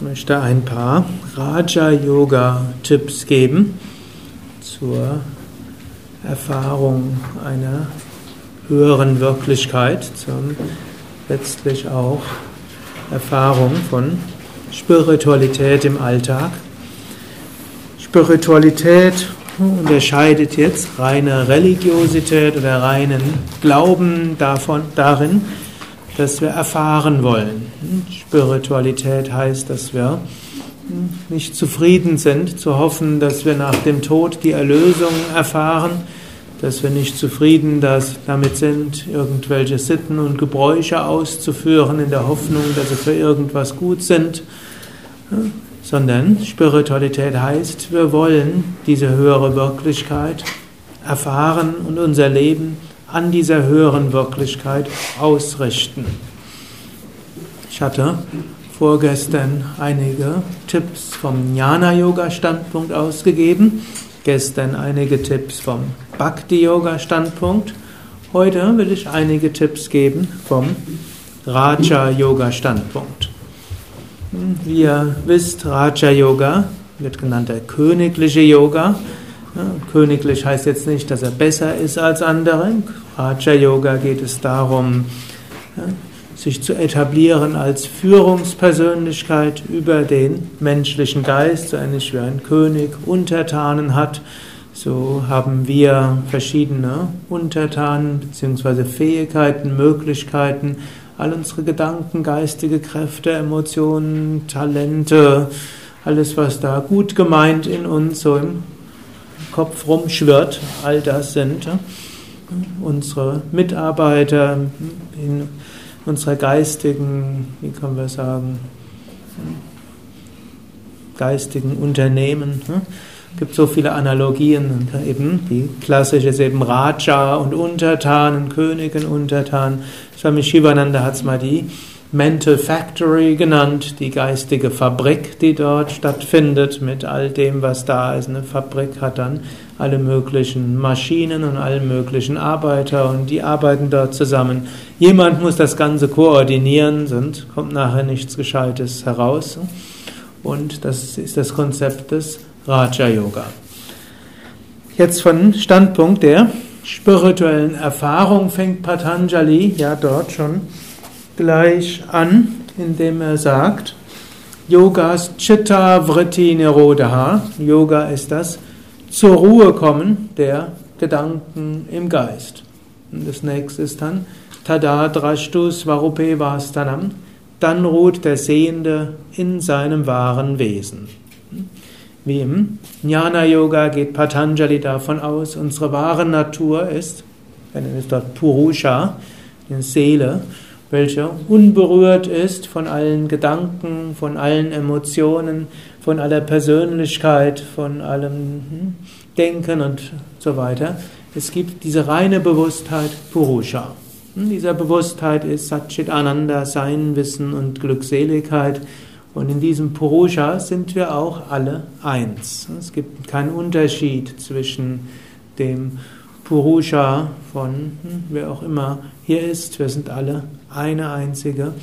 Ich möchte ein paar Raja-Yoga-Tipps geben zur Erfahrung einer höheren Wirklichkeit, zum letztlich auch Erfahrung von Spiritualität im Alltag. Spiritualität unterscheidet jetzt reine Religiosität oder reinen Glauben davon, darin, dass wir erfahren wollen. Spiritualität heißt, dass wir nicht zufrieden sind, zu hoffen, dass wir nach dem Tod die Erlösung erfahren, dass wir nicht zufrieden dass damit sind, irgendwelche Sitten und Gebräuche auszuführen in der Hoffnung, dass sie für irgendwas gut sind, sondern Spiritualität heißt, wir wollen diese höhere Wirklichkeit erfahren und unser Leben an dieser höheren Wirklichkeit ausrichten. Ich hatte vorgestern einige Tipps vom Jnana-Yoga-Standpunkt ausgegeben, gestern einige Tipps vom Bhakti-Yoga-Standpunkt. Heute will ich einige Tipps geben vom Raja-Yoga-Standpunkt. Wie ihr wisst, Raja-Yoga wird genannt der königliche Yoga. Königlich heißt jetzt nicht, dass er besser ist als andere. Raja Yoga geht es darum, sich zu etablieren als Führungspersönlichkeit über den menschlichen Geist, so ähnlich wie ein König Untertanen hat. So haben wir verschiedene Untertanen bzw. Fähigkeiten, Möglichkeiten, all unsere Gedanken, geistige Kräfte, Emotionen, Talente, alles, was da gut gemeint in uns so im Kopf rumschwirrt, all das sind unsere Mitarbeiter in unserer geistigen, wie können wir sagen, geistigen Unternehmen. Es gibt so viele Analogien. Eben die klassische ist eben Raja und Untertan, König und Untertan. Swami Shivananda hat es mal die Mental Factory genannt, die geistige Fabrik, die dort stattfindet, mit all dem, was da ist. Eine Fabrik hat dann alle möglichen Maschinen und alle möglichen Arbeiter und die arbeiten dort zusammen. Jemand muss das Ganze koordinieren, sonst kommt nachher nichts Gescheites heraus. Und das ist das Konzept des Raja Yoga. Jetzt von Standpunkt der spirituellen Erfahrung fängt Patanjali ja dort schon gleich an, indem er sagt, Yogas Chitta Vritti Nirodha. Yoga ist das zur Ruhe kommen der Gedanken im Geist. Und das nächste ist dann Tada Drashtu Svarupe Vastanam. Dann ruht der Sehende in seinem wahren Wesen. Wie im Jnana Yoga geht Patanjali davon aus, unsere wahre Natur ist, nennt es dort Purusha, die Seele, welcher unberührt ist von allen Gedanken, von allen Emotionen, von aller Persönlichkeit, von allem hm, Denken und so weiter. Es gibt diese reine Bewusstheit Purusha. In dieser Bewusstheit ist Satchit Ananda, Sein, Wissen und Glückseligkeit. Und in diesem Purusha sind wir auch alle eins. Es gibt keinen Unterschied zwischen dem Purusha von hm, wer auch immer hier ist. Wir sind alle eine einzige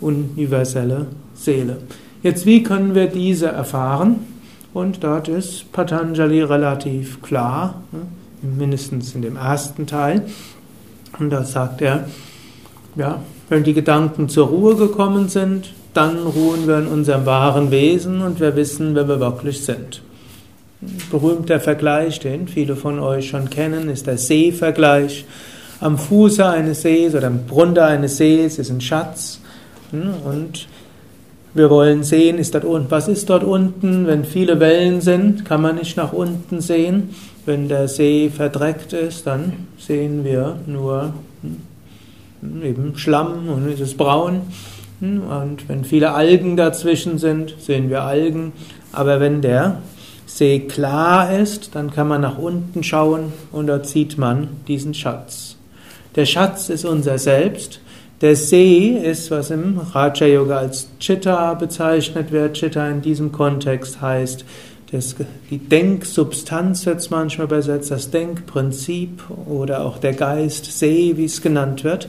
universelle Seele. Jetzt, wie können wir diese erfahren? Und dort ist Patanjali relativ klar, ne, mindestens in dem ersten Teil. Und da sagt er, ja, wenn die Gedanken zur Ruhe gekommen sind, dann ruhen wir in unserem wahren Wesen und wir wissen, wer wir wirklich sind berühmter Vergleich, den viele von euch schon kennen, ist der Seevergleich. Am Fuße eines Sees oder am Grunde eines Sees ist ein Schatz. Hm, und wir wollen sehen, ist dort unten, was ist dort unten? Wenn viele Wellen sind, kann man nicht nach unten sehen. Wenn der See verdreckt ist, dann sehen wir nur hm, eben Schlamm und es ist braun. Und wenn viele Algen dazwischen sind, sehen wir Algen. Aber wenn der See klar ist, dann kann man nach unten schauen und dort sieht man diesen Schatz. Der Schatz ist unser Selbst. Der See ist, was im Raja Yoga als Chitta bezeichnet wird. Chitta in diesem Kontext heißt, das, die Denksubstanz wird es manchmal übersetzt, das Denkprinzip oder auch der Geist See, wie es genannt wird.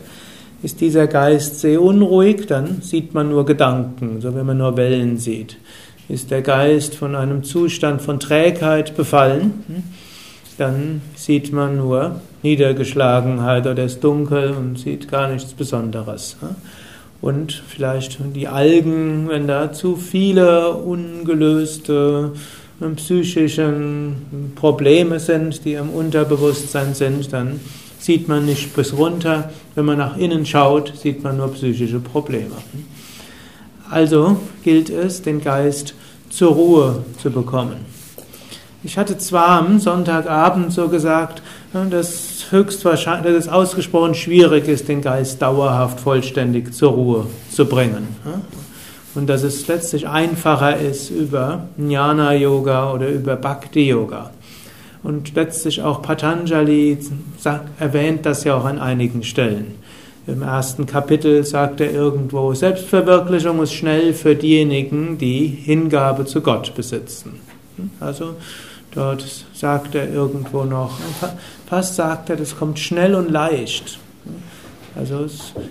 Ist dieser Geist sehr unruhig, dann sieht man nur Gedanken, so wenn man nur Wellen sieht. Ist der Geist von einem Zustand von Trägheit befallen, dann sieht man nur Niedergeschlagenheit oder ist dunkel und sieht gar nichts Besonderes. Und vielleicht die Algen, wenn da zu viele ungelöste hm, psychische Probleme sind, die im Unterbewusstsein sind, dann sieht man nicht bis runter. Wenn man nach innen schaut, sieht man nur psychische Probleme. Also gilt es, den Geist zur Ruhe zu bekommen. Ich hatte zwar am Sonntagabend so gesagt, dass höchstwahrscheinlich, dass es ausgesprochen schwierig ist, den Geist dauerhaft vollständig zur Ruhe zu bringen. Und dass es letztlich einfacher ist über Jnana Yoga oder über Bhakti Yoga. Und letztlich auch Patanjali erwähnt das ja auch an einigen Stellen. Im ersten Kapitel sagt er irgendwo, Selbstverwirklichung ist schnell für diejenigen, die Hingabe zu Gott besitzen. Also dort sagt er irgendwo noch, fast sagt er, das kommt schnell und leicht. Also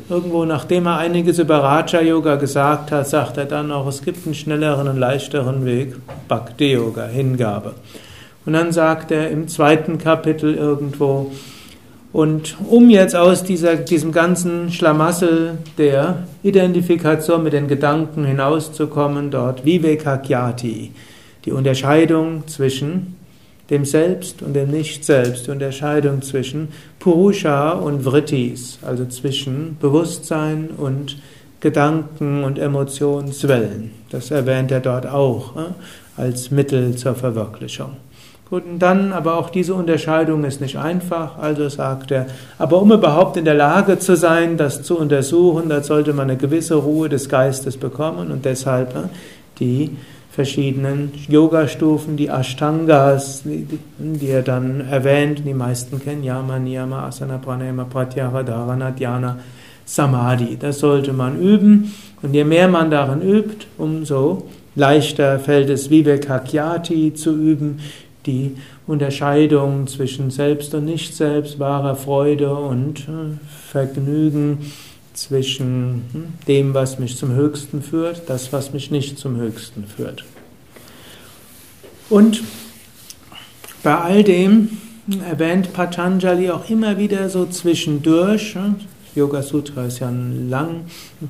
irgendwo, nachdem er einiges über Raja Yoga gesagt hat, sagt er dann auch, es gibt einen schnelleren und leichteren Weg, Bhakti Yoga, Hingabe. Und dann sagt er im zweiten Kapitel irgendwo, und um jetzt aus dieser, diesem ganzen Schlamassel der Identifikation mit den Gedanken hinauszukommen, dort Vivekakyati, die Unterscheidung zwischen dem Selbst und dem Nicht-Selbst, die Unterscheidung zwischen Purusha und Vrittis, also zwischen Bewusstsein und Gedanken und Emotionswellen. Das erwähnt er dort auch äh, als Mittel zur Verwirklichung. Und dann, aber auch diese Unterscheidung ist nicht einfach, also sagt er, aber um überhaupt in der Lage zu sein, das zu untersuchen, da sollte man eine gewisse Ruhe des Geistes bekommen und deshalb ne, die verschiedenen Yoga-Stufen, die Ashtangas, die, die, er dann erwähnt, die meisten kennen, Yama, Niyama, Asana, Pranayama, Pratyahara, Dharana, Dhyana, Samadhi. Das sollte man üben. Und je mehr man darin übt, umso leichter fällt es Vivekakyati zu üben, die Unterscheidung zwischen Selbst und Nicht-Selbst, wahrer Freude und äh, Vergnügen, zwischen hm, dem, was mich zum Höchsten führt, das, was mich nicht zum Höchsten führt. Und bei all dem erwähnt Patanjali auch immer wieder so zwischendurch, Yoga Sutra ist ja lang,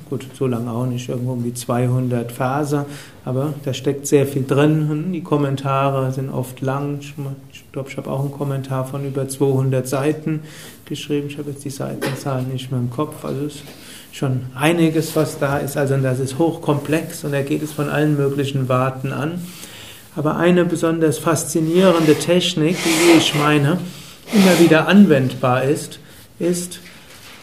gut, so lang auch nicht, irgendwo um die 200 Verse, aber da steckt sehr viel drin. Die Kommentare sind oft lang. Ich glaube, ich habe auch einen Kommentar von über 200 Seiten geschrieben. Ich habe jetzt die Seitenzahl nicht mehr im Kopf. Also es ist schon einiges, was da ist. Also das ist hochkomplex und da geht es von allen möglichen Warten an. Aber eine besonders faszinierende Technik, die ich meine, immer wieder anwendbar ist, ist,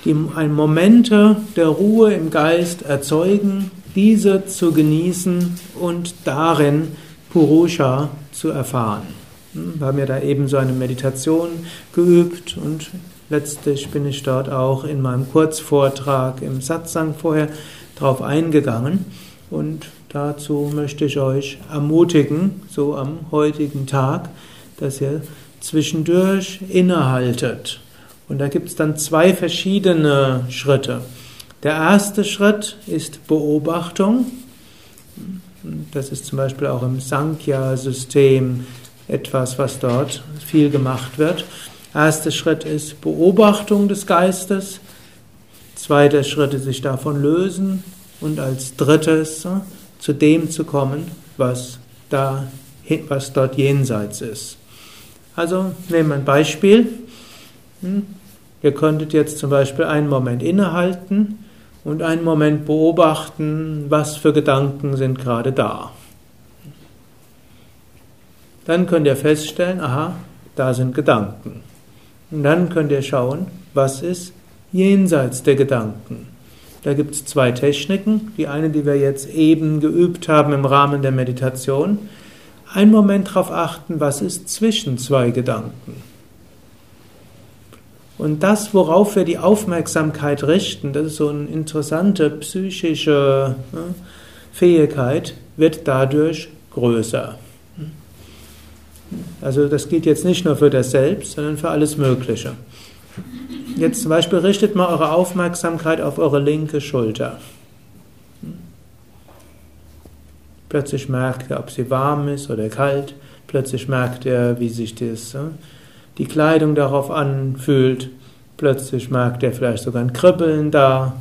die Momente der Ruhe im Geist erzeugen, diese zu genießen und darin Purusha zu erfahren. Hm, wir haben ja da eben so eine Meditation geübt und letztlich bin ich dort auch in meinem Kurzvortrag im Satsang vorher drauf eingegangen und dazu möchte ich euch ermutigen, so am heutigen Tag, dass ihr zwischendurch innehaltet und da gibt es dann zwei verschiedene Schritte. Der erste Schritt ist Beobachtung. Das ist zum Beispiel auch im Sankhya-System etwas, was dort viel gemacht wird. Erster Schritt ist Beobachtung des Geistes. Zweiter Schritt ist sich davon lösen. Und als drittes zu dem zu kommen, was, da, was dort jenseits ist. Also nehmen wir ein Beispiel. Ihr könntet jetzt zum Beispiel einen Moment innehalten und einen Moment beobachten, was für Gedanken sind gerade da. Dann könnt ihr feststellen, aha, da sind Gedanken. Und dann könnt ihr schauen, was ist jenseits der Gedanken. Da gibt es zwei Techniken. Die eine, die wir jetzt eben geübt haben im Rahmen der Meditation. Einen Moment darauf achten, was ist zwischen zwei Gedanken. Und das, worauf wir die Aufmerksamkeit richten, das ist so eine interessante psychische ne, Fähigkeit, wird dadurch größer. Also das gilt jetzt nicht nur für das Selbst, sondern für alles Mögliche. Jetzt zum Beispiel richtet mal eure Aufmerksamkeit auf eure linke Schulter. Plötzlich merkt ihr, ob sie warm ist oder kalt. Plötzlich merkt ihr, wie sich das, die Kleidung darauf anfühlt. Plötzlich merkt ihr vielleicht sogar ein Kribbeln da.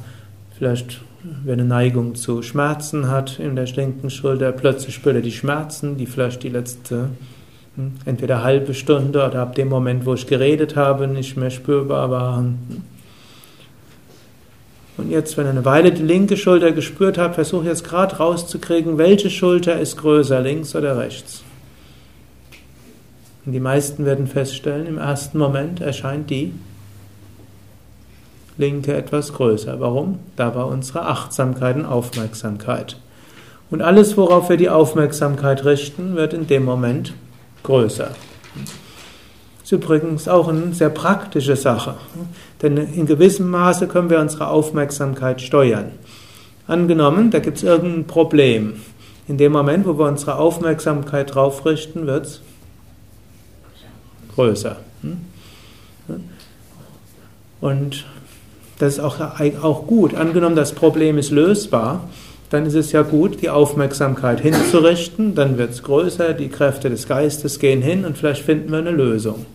Vielleicht, wer eine Neigung zu Schmerzen hat in der linken Schulter, plötzlich spürt ihr die Schmerzen, die vielleicht die letzte hm, entweder halbe Stunde oder ab dem Moment, wo ich geredet habe, nicht mehr spürbar waren. Und jetzt, wenn ihr eine Weile die linke Schulter gespürt habt, versuche jetzt gerade rauszukriegen, welche Schulter ist größer, links oder rechts. Und die meisten werden feststellen, im ersten Moment erscheint die linke etwas größer. Warum? Da war unsere Achtsamkeit und Aufmerksamkeit. Und alles, worauf wir die Aufmerksamkeit richten, wird in dem Moment größer. Das ist übrigens auch eine sehr praktische Sache, denn in gewissem Maße können wir unsere Aufmerksamkeit steuern. Angenommen, da gibt es irgendein Problem. In dem Moment, wo wir unsere Aufmerksamkeit drauf richten, wird es größer. Und das ist auch, auch gut. Angenommen, das Problem ist lösbar, dann ist es ja gut, die Aufmerksamkeit hinzurichten, dann wird es größer, die Kräfte des Geistes gehen hin und vielleicht finden wir eine Lösung.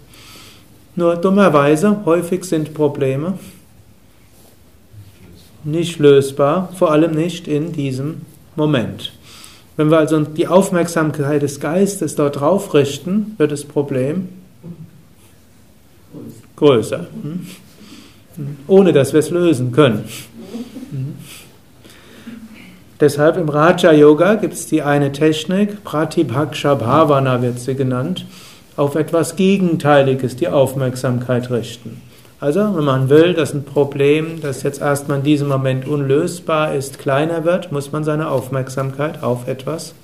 Nur dummerweise, häufig sind Probleme nicht lösbar, vor allem nicht in diesem Moment. Wenn wir also die Aufmerksamkeit des Geistes dort drauf richten, wird das Problem größer, hm? ohne dass wir es lösen können. Deshalb im Raja Yoga gibt es die eine Technik, Pratibhaksha Bhavana wird sie genannt, auf etwas Gegenteiliges die Aufmerksamkeit richten. Also, wenn man will, dass ein Problem, das jetzt erstmal in diesem Moment unlösbar ist, kleiner wird, muss man seine Aufmerksamkeit auf etwas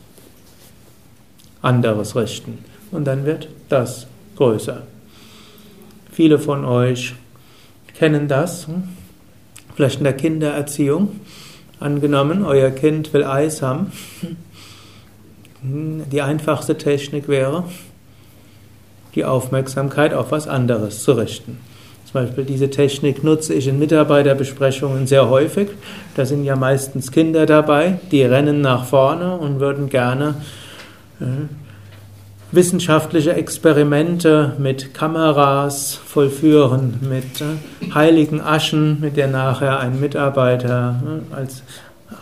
anderes richten. Und dann wird das größer. Viele von euch kennen das, hm? vielleicht in der Kindererziehung. Angenommen, euer Kind will Eis haben. Die einfachste Technik wäre, die Aufmerksamkeit auf was anderes zu richten. Zum Beispiel diese Technik nutze ich in Mitarbeiterbesprechungen sehr häufig. Da sind ja meistens Kinder dabei, die rennen nach vorne und würden gerne äh, wissenschaftliche Experimente mit Kameras vollführen, mit äh, heiligen Aschen, mit der nachher ein Mitarbeiter äh, als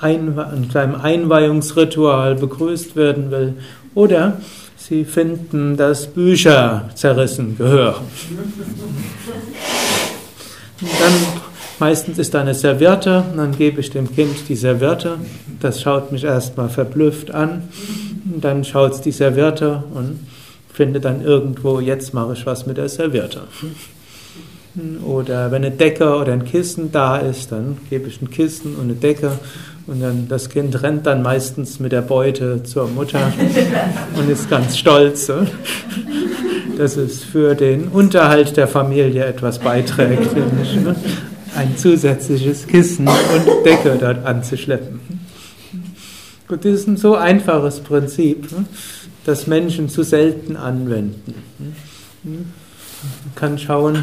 ein, in einem Einweihungsritual begrüßt werden will. Oder sie finden, dass Bücher zerrissen gehören. Dann meistens ist da eine Serviette, dann gebe ich dem Kind die Serviette. Das schaut mich erstmal verblüfft an dann schaut es die Serviette und findet dann irgendwo, jetzt mache ich was mit der Serviette. Oder wenn eine Decke oder ein Kissen da ist, dann gebe ich ein Kissen und eine Decke und dann das Kind rennt dann meistens mit der Beute zur Mutter und ist ganz stolz, dass es für den Unterhalt der Familie etwas beiträgt, ne? Ein zusätzliches Kissen und Decke dort anzuschleppen. Und das ist ein so einfaches Prinzip, ne, das Menschen zu selten anwenden. Man kann schauen,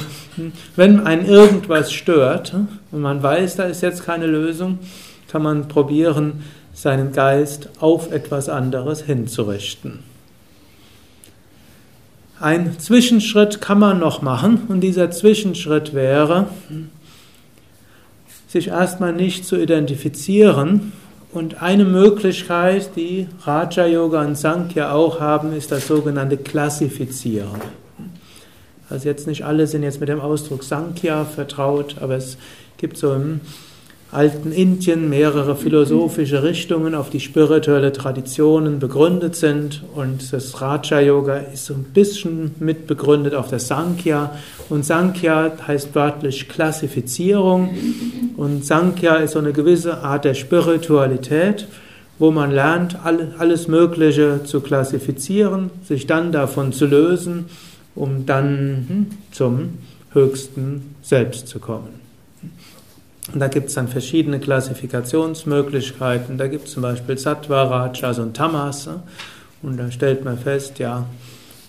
wenn ein irgendwas stört und man weiß, da ist jetzt keine Lösung, kann man probieren, seinen Geist auf etwas anderes hinzurichten. Ein Zwischenschritt kann man noch machen und dieser Zwischenschritt wäre, sich erstmal nicht zu identifizieren und eine Möglichkeit, die Raja Yoga und Sankhya auch haben, ist das sogenannte Klassifizieren. Also jetzt nicht alle sind jetzt mit dem Ausdruck Sankhya vertraut, aber es gibt so im alten Indien mehrere philosophische Richtungen auf die spirituelle Traditionen begründet sind. Und das Raja Yoga ist so ein bisschen mitbegründet auf der Sankhya. Und Sankhya heißt wörtlich Klassifizierung. Und Sankhya ist so eine gewisse Art der Spiritualität, wo man lernt, alles Mögliche zu klassifizieren, sich dann davon zu lösen, um dann hm, zum höchsten Selbst zu kommen. Und da gibt es dann verschiedene Klassifikationsmöglichkeiten. Da gibt es zum Beispiel Sattva, Rajas und Tamas. Und da stellt man fest, ja,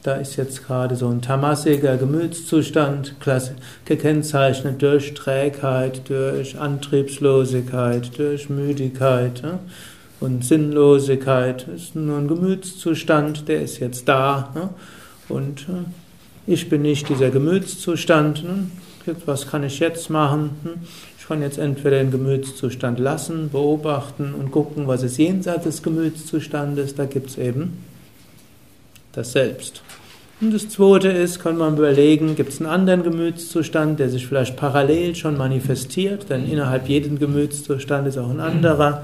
da ist jetzt gerade so ein tamasiger Gemütszustand, gekennzeichnet durch Trägheit, durch Antriebslosigkeit, durch Müdigkeit und Sinnlosigkeit. Das ist nur ein Gemütszustand, der ist jetzt da. Und äh, ich bin nicht dieser Gemütszustand. Was kann ich jetzt machen? Kann jetzt entweder den Gemütszustand lassen, beobachten und gucken, was ist jenseits des Gemütszustandes. Da gibt es eben das Selbst. Und das zweite ist, kann man überlegen, gibt es einen anderen Gemütszustand, der sich vielleicht parallel schon manifestiert, denn innerhalb jeden Gemütszustand ist auch ein anderer.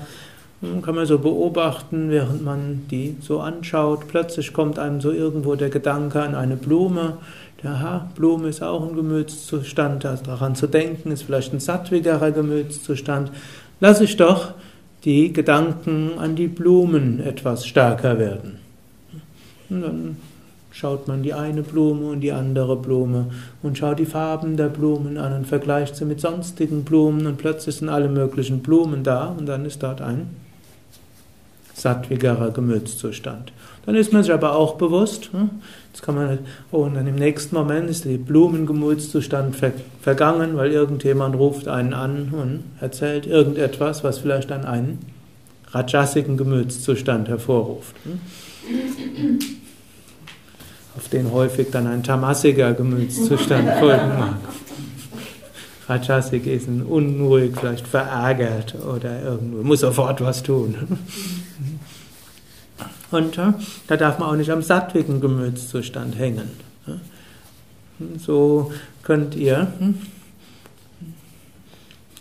Und kann man so beobachten, während man die so anschaut. Plötzlich kommt einem so irgendwo der Gedanke an eine Blume aha, Blume ist auch ein Gemütszustand, also daran zu denken, ist vielleicht ein sattwigerer Gemütszustand. Lass ich doch die Gedanken an die Blumen etwas stärker werden. Und dann schaut man die eine Blume und die andere Blume und schaut die Farben der Blumen an und vergleicht sie mit sonstigen Blumen und plötzlich sind alle möglichen Blumen da und dann ist dort ein sattwigerer Gemütszustand. Dann ist man sich aber auch bewusst, hm, jetzt kann man, oh, und dann im nächsten Moment ist der Blumengemütszustand ver vergangen, weil irgendjemand ruft einen an und erzählt irgendetwas, was vielleicht dann einen rajasigen Gemütszustand hervorruft. Hm. Auf den häufig dann ein tamasiger Gemütszustand folgen mag. Rajasik ist ein unruhig, vielleicht verärgert oder irgendwo, muss sofort was tun. Und da darf man auch nicht am sattwigen Gemütszustand hängen. So könnt ihr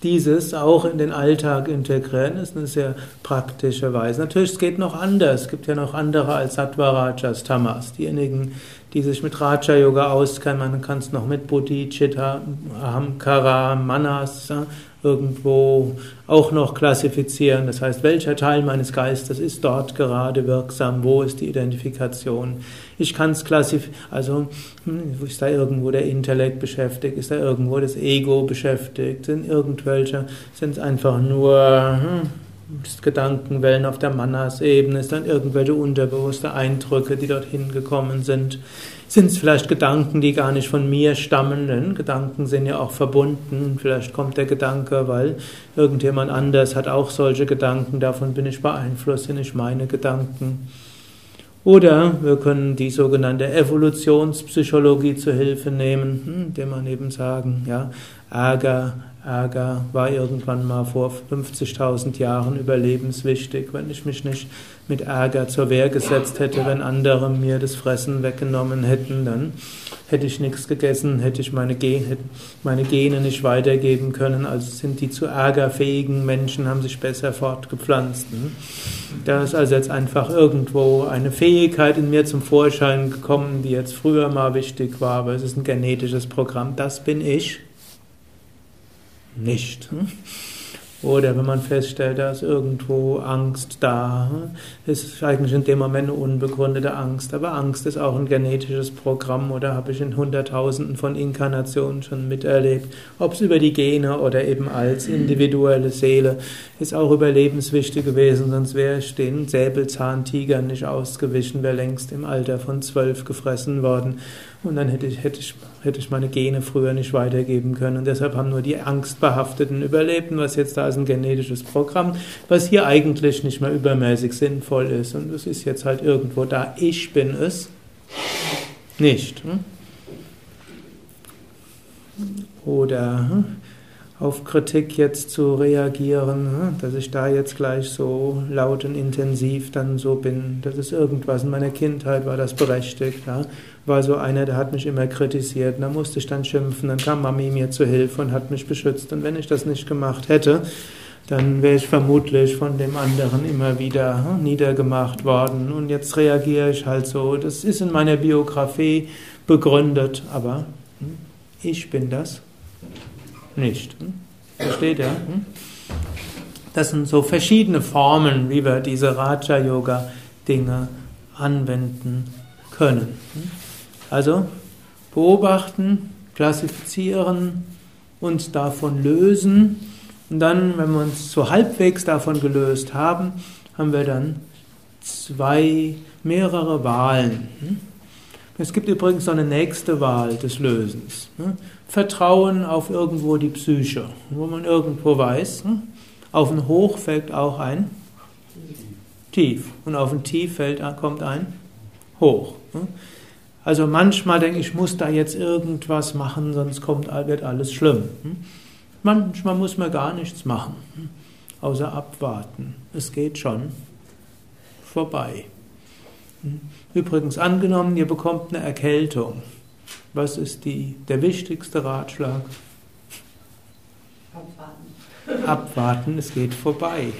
dieses auch in den Alltag integrieren, das ist eine sehr praktische Weise. Natürlich, es geht noch anders. Es gibt ja noch andere als Sattva, Rajas, Tamas. Diejenigen, die sich mit Raja Yoga auskennen, man kann es noch mit Buddhi, Chitta, Ahamkara, Manas, irgendwo auch noch klassifizieren. Das heißt, welcher Teil meines Geistes ist dort gerade wirksam? Wo ist die Identifikation? Ich kann es klassifizieren, also hm, ist da irgendwo der Intellekt beschäftigt? Ist da irgendwo das Ego beschäftigt? Sind irgendwelche, sind es einfach nur hm, Gedankenwellen auf der Manas-Ebene? Ist dann irgendwelche unterbewusste Eindrücke, die dorthin gekommen sind? Sind es vielleicht Gedanken, die gar nicht von mir stammen? Denn Gedanken sind ja auch verbunden. Vielleicht kommt der Gedanke, weil irgendjemand anders hat auch solche Gedanken. Davon bin ich beeinflusst, sind nicht meine Gedanken. Oder wir können die sogenannte Evolutionspsychologie zur Hilfe nehmen, hm, indem man eben sagen, ja, Ärger, Ärger war irgendwann mal vor 50.000 Jahren überlebenswichtig. Wenn ich mich nicht mit Ärger zur Wehr gesetzt hätte, wenn andere mir das Fressen weggenommen hätten, dann hätte ich nichts gegessen, hätte ich meine, Gen meine Gene nicht weitergeben können. Also sind die zu ärgerfähigen Menschen, haben sich besser fortgepflanzt. Hm? Da ist also jetzt einfach irgendwo eine Fähigkeit in mir zum Vorschein gekommen, die jetzt früher mal wichtig war, aber es ist ein genetisches Programm. Das bin ich nicht. Oder wenn man feststellt, da ist irgendwo Angst da, ist eigentlich in dem Moment eine unbegründete Angst. Aber Angst ist auch ein genetisches Programm oder habe ich in Hunderttausenden von Inkarnationen schon miterlebt. Ob es über die Gene oder eben als individuelle Seele ist auch überlebenswichtig gewesen, sonst wäre ich den Säbelzahntigern nicht ausgewichen, wäre längst im Alter von zwölf gefressen worden. Und dann hätte ich, hätte, ich, hätte ich meine Gene früher nicht weitergeben können. Und deshalb haben nur die Angstbehafteten überlebt. Und was jetzt da ist ein genetisches Programm, was hier eigentlich nicht mehr übermäßig sinnvoll ist. Und es ist jetzt halt irgendwo da. Ich bin es nicht. Hm? Oder hm? auf Kritik jetzt zu reagieren, hm? dass ich da jetzt gleich so laut und intensiv dann so bin. Das ist irgendwas in meiner Kindheit, war das berechtigt. Ja? War so einer, der hat mich immer kritisiert, da musste ich dann schimpfen, dann kam Mami mir zu Hilfe und hat mich beschützt. Und wenn ich das nicht gemacht hätte, dann wäre ich vermutlich von dem anderen immer wieder hm, niedergemacht worden und jetzt reagiere ich halt so. Das ist in meiner Biografie begründet, aber hm, ich bin das nicht. Hm? Versteht ihr? Das sind so verschiedene Formen, wie wir diese Raja-Yoga-Dinge anwenden können. Also beobachten, klassifizieren, uns davon lösen und dann, wenn wir uns so halbwegs davon gelöst haben, haben wir dann zwei, mehrere Wahlen. Es gibt übrigens noch eine nächste Wahl des Lösens. Vertrauen auf irgendwo die Psyche, wo man irgendwo weiß, auf ein Hoch fällt auch ein Tief und auf ein Tief fällt, kommt ein Hoch. Also manchmal denke ich, ich muss da jetzt irgendwas machen, sonst kommt, wird alles schlimm. Manchmal muss man gar nichts machen, außer abwarten. Es geht schon vorbei. Übrigens angenommen, ihr bekommt eine Erkältung. Was ist die, der wichtigste Ratschlag? Abwarten. Abwarten, es geht vorbei.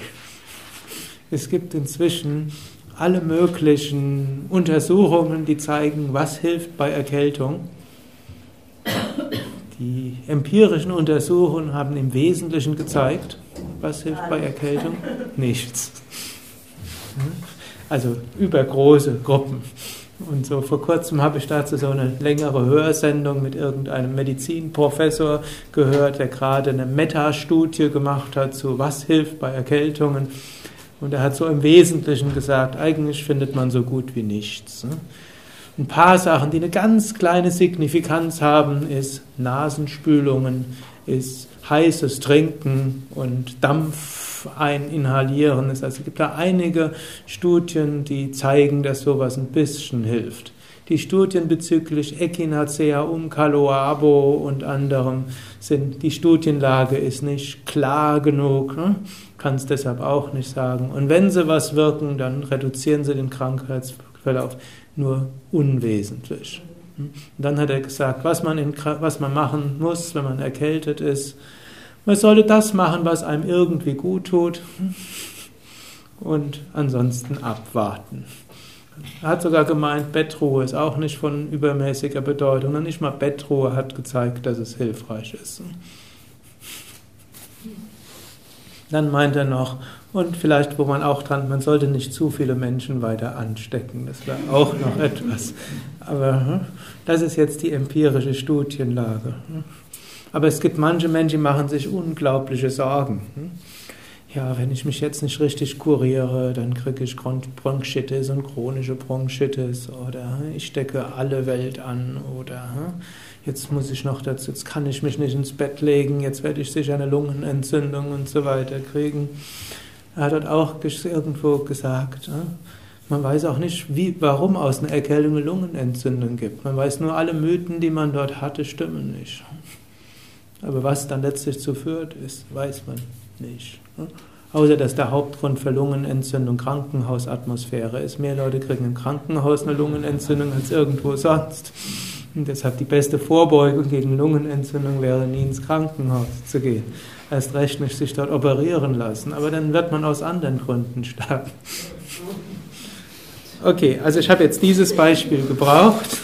Es gibt inzwischen alle möglichen Untersuchungen, die zeigen, was hilft bei Erkältung. Die empirischen Untersuchungen haben im Wesentlichen gezeigt, was hilft bei Erkältung? Nichts. Also übergroße Gruppen. Und so vor kurzem habe ich dazu so eine längere Hörsendung mit irgendeinem Medizinprofessor gehört, der gerade eine Metastudie gemacht hat zu was hilft bei Erkältungen. Und er hat so im Wesentlichen gesagt, eigentlich findet man so gut wie nichts. Ein paar Sachen, die eine ganz kleine Signifikanz haben, ist Nasenspülungen, ist heißes Trinken und Dampf eininhalieren. Also es gibt da einige Studien, die zeigen, dass sowas ein bisschen hilft. Die Studien bezüglich Echinacea umcaloabo und anderem sind, die Studienlage ist nicht klar genug, ne? kann es deshalb auch nicht sagen. Und wenn sie was wirken, dann reduzieren sie den Krankheitsverlauf nur unwesentlich. Und dann hat er gesagt, was man, in, was man machen muss, wenn man erkältet ist. Man sollte das machen, was einem irgendwie gut tut und ansonsten abwarten. Er hat sogar gemeint, Bettruhe ist auch nicht von übermäßiger Bedeutung. Und nicht mal Bettruhe hat gezeigt, dass es hilfreich ist. Dann meint er noch, und vielleicht, wo man auch dran, man sollte nicht zu viele Menschen weiter anstecken. Das wäre auch noch etwas. Aber hm, das ist jetzt die empirische Studienlage. Hm. Aber es gibt manche Menschen, die machen sich unglaubliche Sorgen. Hm. Ja, wenn ich mich jetzt nicht richtig kuriere, dann kriege ich Bronchitis und chronische Bronchitis oder ich stecke alle Welt an oder jetzt muss ich noch dazu, jetzt kann ich mich nicht ins Bett legen, jetzt werde ich sicher eine Lungenentzündung und so weiter kriegen. Er hat dort auch irgendwo gesagt, ne? man weiß auch nicht, wie, warum aus einer Erkältung eine Lungenentzündung gibt. Man weiß nur, alle Mythen, die man dort hatte, stimmen nicht. Aber was dann letztlich zu führt ist, weiß man nicht. Ne? Außer dass der Hauptgrund für Lungenentzündung Krankenhausatmosphäre ist. Mehr Leute kriegen im Krankenhaus eine Lungenentzündung als irgendwo sonst. Und deshalb die beste Vorbeugung gegen Lungenentzündung wäre, nie ins Krankenhaus zu gehen erst recht nicht sich dort operieren lassen, aber dann wird man aus anderen Gründen sterben. Okay, also ich habe jetzt dieses Beispiel gebraucht.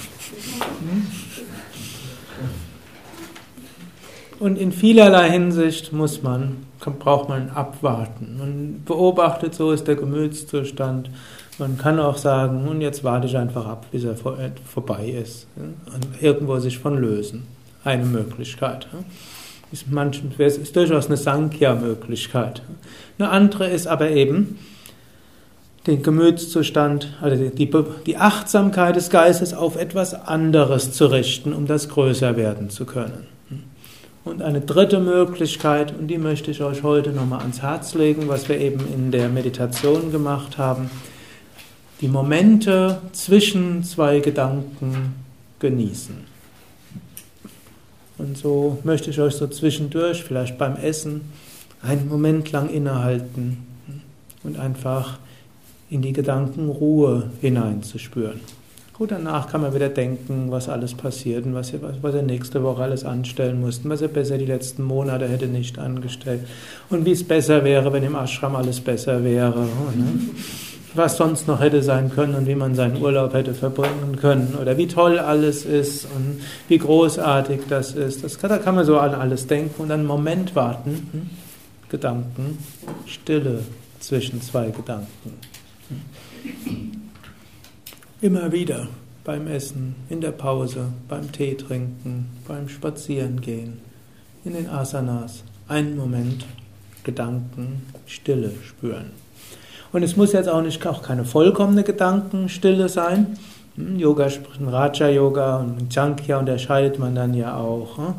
Und in vielerlei Hinsicht muss man, braucht man abwarten. Man beobachtet, so ist der Gemütszustand. Man kann auch sagen, und jetzt warte ich einfach ab, bis er vorbei ist. Und irgendwo sich von lösen. Eine Möglichkeit ist, manchmal, ist durchaus eine Sankhya-Möglichkeit. Eine andere ist aber eben den Gemütszustand, also die, die Achtsamkeit des Geistes auf etwas anderes zu richten, um das größer werden zu können. Und eine dritte Möglichkeit, und die möchte ich euch heute nochmal ans Herz legen, was wir eben in der Meditation gemacht haben, die Momente zwischen zwei Gedanken genießen. Und so möchte ich euch so zwischendurch, vielleicht beim Essen, einen Moment lang innehalten und einfach in die Gedankenruhe hineinzuspüren. Gut, danach kann man wieder denken, was alles passiert und was er, was er nächste Woche alles anstellen musste, was er besser die letzten Monate hätte nicht angestellt und wie es besser wäre, wenn im Ashram alles besser wäre. Ne? Was sonst noch hätte sein können und wie man seinen Urlaub hätte verbringen können oder wie toll alles ist und wie großartig das ist. Das da kann man so an alles denken und einen Moment warten. Hm? Gedanken, Stille zwischen zwei Gedanken. Immer wieder beim Essen, in der Pause, beim Tee trinken, beim Spazierengehen, in den Asanas, einen Moment Gedanken, Stille spüren. Und es muss jetzt auch nicht auch keine vollkommene Gedankenstille sein. Hm, Yoga, Raja Yoga und Jankya unterscheidet man dann ja auch.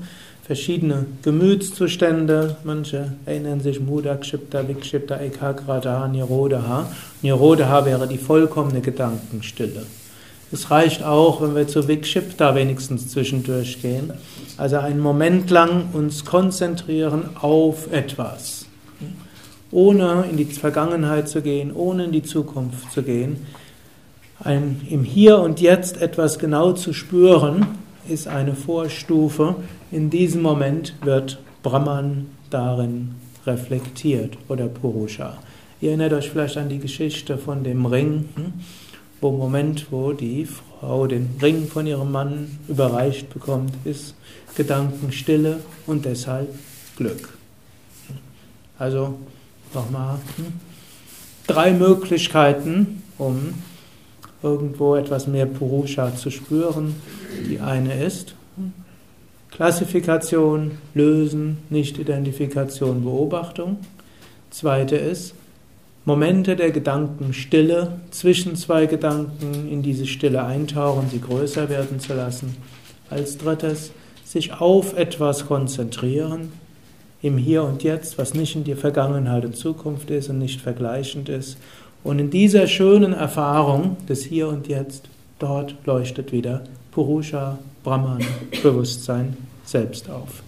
Verschiedene Gemütszustände, manche erinnern sich Muda, Kshipta, Vikshipta, Ekagrata, Nirodha. Nirodha wäre die vollkommene Gedankenstille. Es reicht auch, wenn wir zu Vikshipta wenigstens zwischendurch gehen. Also einen Moment lang uns konzentrieren auf etwas. Ohne in die Vergangenheit zu gehen, ohne in die Zukunft zu gehen. Ein, Im Hier und Jetzt etwas genau zu spüren, ist eine Vorstufe. In diesem Moment wird Brahman darin reflektiert oder Purusha. Ihr erinnert euch vielleicht an die Geschichte von dem Ring, hm? wo Moment, wo die Frau den Ring von ihrem Mann überreicht bekommt, ist Gedankenstille und deshalb Glück. Also nochmal hm? drei Möglichkeiten, um irgendwo etwas mehr Purusha zu spüren. Die eine ist? Klassifikation, Lösen, Nicht-Identifikation, Beobachtung. Zweite ist Momente der Gedankenstille, zwischen zwei Gedanken in diese Stille eintauchen, sie größer werden zu lassen. Als drittes, sich auf etwas konzentrieren, im Hier und Jetzt, was nicht in die Vergangenheit und Zukunft ist und nicht vergleichend ist. Und in dieser schönen Erfahrung des Hier und Jetzt, dort leuchtet wieder Purusha, Brahman, Bewusstsein selbst auf.